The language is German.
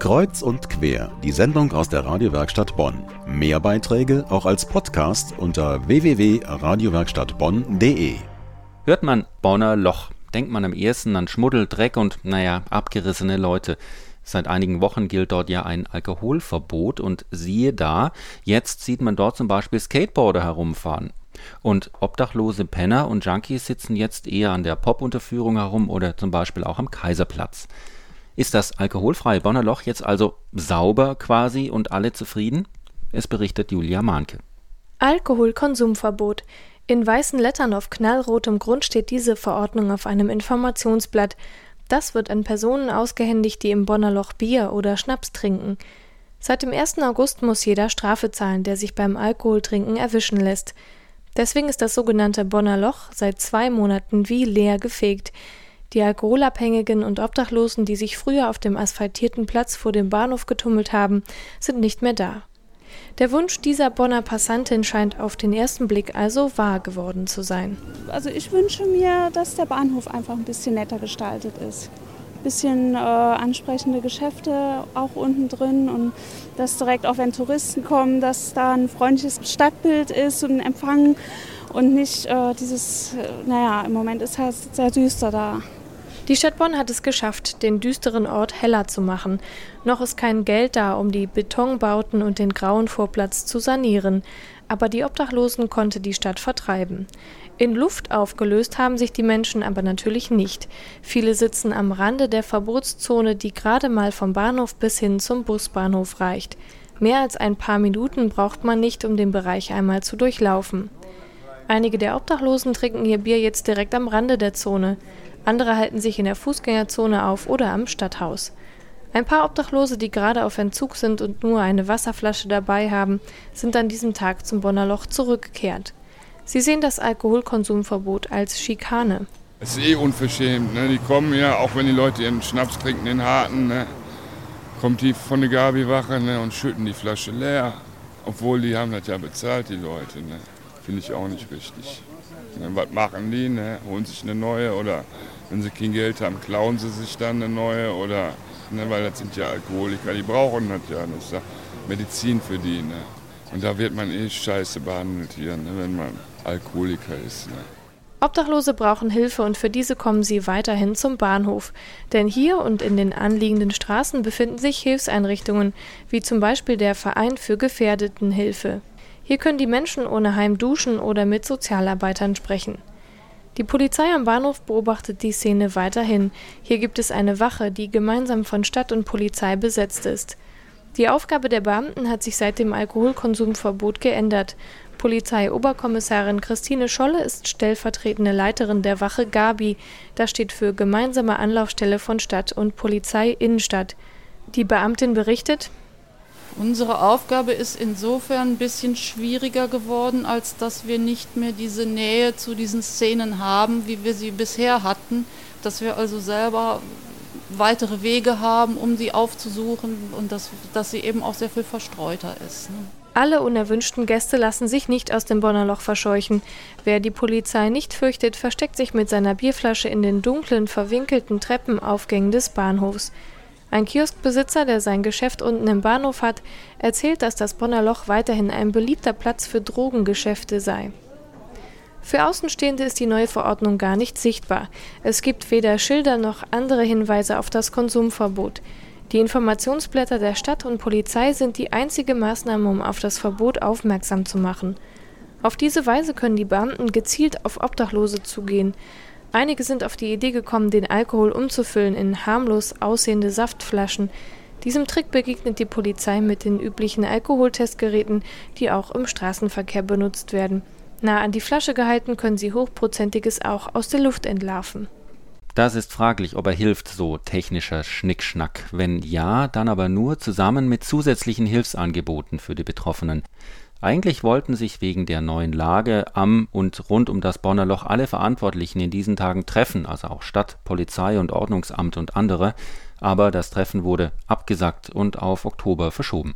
Kreuz und quer, die Sendung aus der Radiowerkstatt Bonn. Mehr Beiträge auch als Podcast unter www.radiowerkstattbonn.de. Hört man Bonner Loch, denkt man am ersten an Schmuddel, Dreck und, naja, abgerissene Leute. Seit einigen Wochen gilt dort ja ein Alkoholverbot und siehe da, jetzt sieht man dort zum Beispiel Skateboarder herumfahren. Und obdachlose Penner und Junkies sitzen jetzt eher an der Pop-Unterführung herum oder zum Beispiel auch am Kaiserplatz. Ist das alkoholfreie Bonner Loch jetzt also sauber quasi und alle zufrieden? Es berichtet Julia Mahnke. Alkoholkonsumverbot. In weißen Lettern auf knallrotem Grund steht diese Verordnung auf einem Informationsblatt. Das wird an Personen ausgehändigt, die im Bonner Loch Bier oder Schnaps trinken. Seit dem 1. August muss jeder Strafe zahlen, der sich beim Alkoholtrinken erwischen lässt. Deswegen ist das sogenannte Bonner Loch seit zwei Monaten wie leer gefegt. Die Alkoholabhängigen und Obdachlosen, die sich früher auf dem asphaltierten Platz vor dem Bahnhof getummelt haben, sind nicht mehr da. Der Wunsch dieser Bonner Passantin scheint auf den ersten Blick also wahr geworden zu sein. Also ich wünsche mir, dass der Bahnhof einfach ein bisschen netter gestaltet ist. Ein bisschen äh, ansprechende Geschäfte auch unten drin und dass direkt auch wenn Touristen kommen, dass da ein freundliches Stadtbild ist und ein Empfang und nicht äh, dieses, äh, naja, im Moment ist es halt sehr düster da. Die Stadt Bonn hat es geschafft, den düsteren Ort heller zu machen. Noch ist kein Geld da, um die Betonbauten und den grauen Vorplatz zu sanieren. Aber die Obdachlosen konnte die Stadt vertreiben. In Luft aufgelöst haben sich die Menschen aber natürlich nicht. Viele sitzen am Rande der Verbotszone, die gerade mal vom Bahnhof bis hin zum Busbahnhof reicht. Mehr als ein paar Minuten braucht man nicht, um den Bereich einmal zu durchlaufen. Einige der Obdachlosen trinken ihr Bier jetzt direkt am Rande der Zone. Andere halten sich in der Fußgängerzone auf oder am Stadthaus. Ein paar Obdachlose, die gerade auf Entzug sind und nur eine Wasserflasche dabei haben, sind an diesem Tag zum Bonner Loch zurückgekehrt. Sie sehen das Alkoholkonsumverbot als Schikane. Es ist eh unverschämt. Ne? Die kommen ja, auch wenn die Leute ihren Schnaps trinken, den harten, ne? kommt die von der Gabi-Wache ne? und schütten die Flasche leer. Obwohl die haben das ja bezahlt, die Leute. Ne? Finde ich auch nicht richtig. Ne? Was machen die? Ne? Holen sich eine neue oder wenn sie kein Geld haben, klauen sie sich dann eine neue oder, ne, weil das sind ja Alkoholiker, die brauchen das ja nicht. Das Medizin für die. Ne? Und da wird man eh scheiße behandelt hier, ne, wenn man Alkoholiker ist. Ne? Obdachlose brauchen Hilfe und für diese kommen sie weiterhin zum Bahnhof. Denn hier und in den anliegenden Straßen befinden sich Hilfseinrichtungen, wie zum Beispiel der Verein für Gefährdetenhilfe. Hier können die Menschen ohne Heim duschen oder mit Sozialarbeitern sprechen. Die Polizei am Bahnhof beobachtet die Szene weiterhin. Hier gibt es eine Wache, die gemeinsam von Stadt und Polizei besetzt ist. Die Aufgabe der Beamten hat sich seit dem Alkoholkonsumverbot geändert. Polizeioberkommissarin Christine Scholle ist stellvertretende Leiterin der Wache Gabi. Das steht für Gemeinsame Anlaufstelle von Stadt und Polizei Innenstadt. Die Beamtin berichtet, Unsere Aufgabe ist insofern ein bisschen schwieriger geworden, als dass wir nicht mehr diese Nähe zu diesen Szenen haben, wie wir sie bisher hatten, dass wir also selber weitere Wege haben, um sie aufzusuchen und dass, dass sie eben auch sehr viel verstreuter ist. Ne? Alle unerwünschten Gäste lassen sich nicht aus dem Bonner Loch verscheuchen. Wer die Polizei nicht fürchtet, versteckt sich mit seiner Bierflasche in den dunklen, verwinkelten Treppenaufgängen des Bahnhofs. Ein Kioskbesitzer, der sein Geschäft unten im Bahnhof hat, erzählt, dass das Bonner Loch weiterhin ein beliebter Platz für Drogengeschäfte sei. Für Außenstehende ist die neue Verordnung gar nicht sichtbar. Es gibt weder Schilder noch andere Hinweise auf das Konsumverbot. Die Informationsblätter der Stadt und Polizei sind die einzige Maßnahme, um auf das Verbot aufmerksam zu machen. Auf diese Weise können die Beamten gezielt auf Obdachlose zugehen. Einige sind auf die Idee gekommen, den Alkohol umzufüllen in harmlos aussehende Saftflaschen. Diesem Trick begegnet die Polizei mit den üblichen Alkoholtestgeräten, die auch im Straßenverkehr benutzt werden. Nah an die Flasche gehalten können sie Hochprozentiges auch aus der Luft entlarven. Das ist fraglich, ob er hilft, so technischer Schnickschnack. Wenn ja, dann aber nur zusammen mit zusätzlichen Hilfsangeboten für die Betroffenen. Eigentlich wollten sich wegen der neuen Lage am und rund um das Bonner Loch alle Verantwortlichen in diesen Tagen treffen, also auch Stadt, Polizei und Ordnungsamt und andere, aber das Treffen wurde abgesagt und auf Oktober verschoben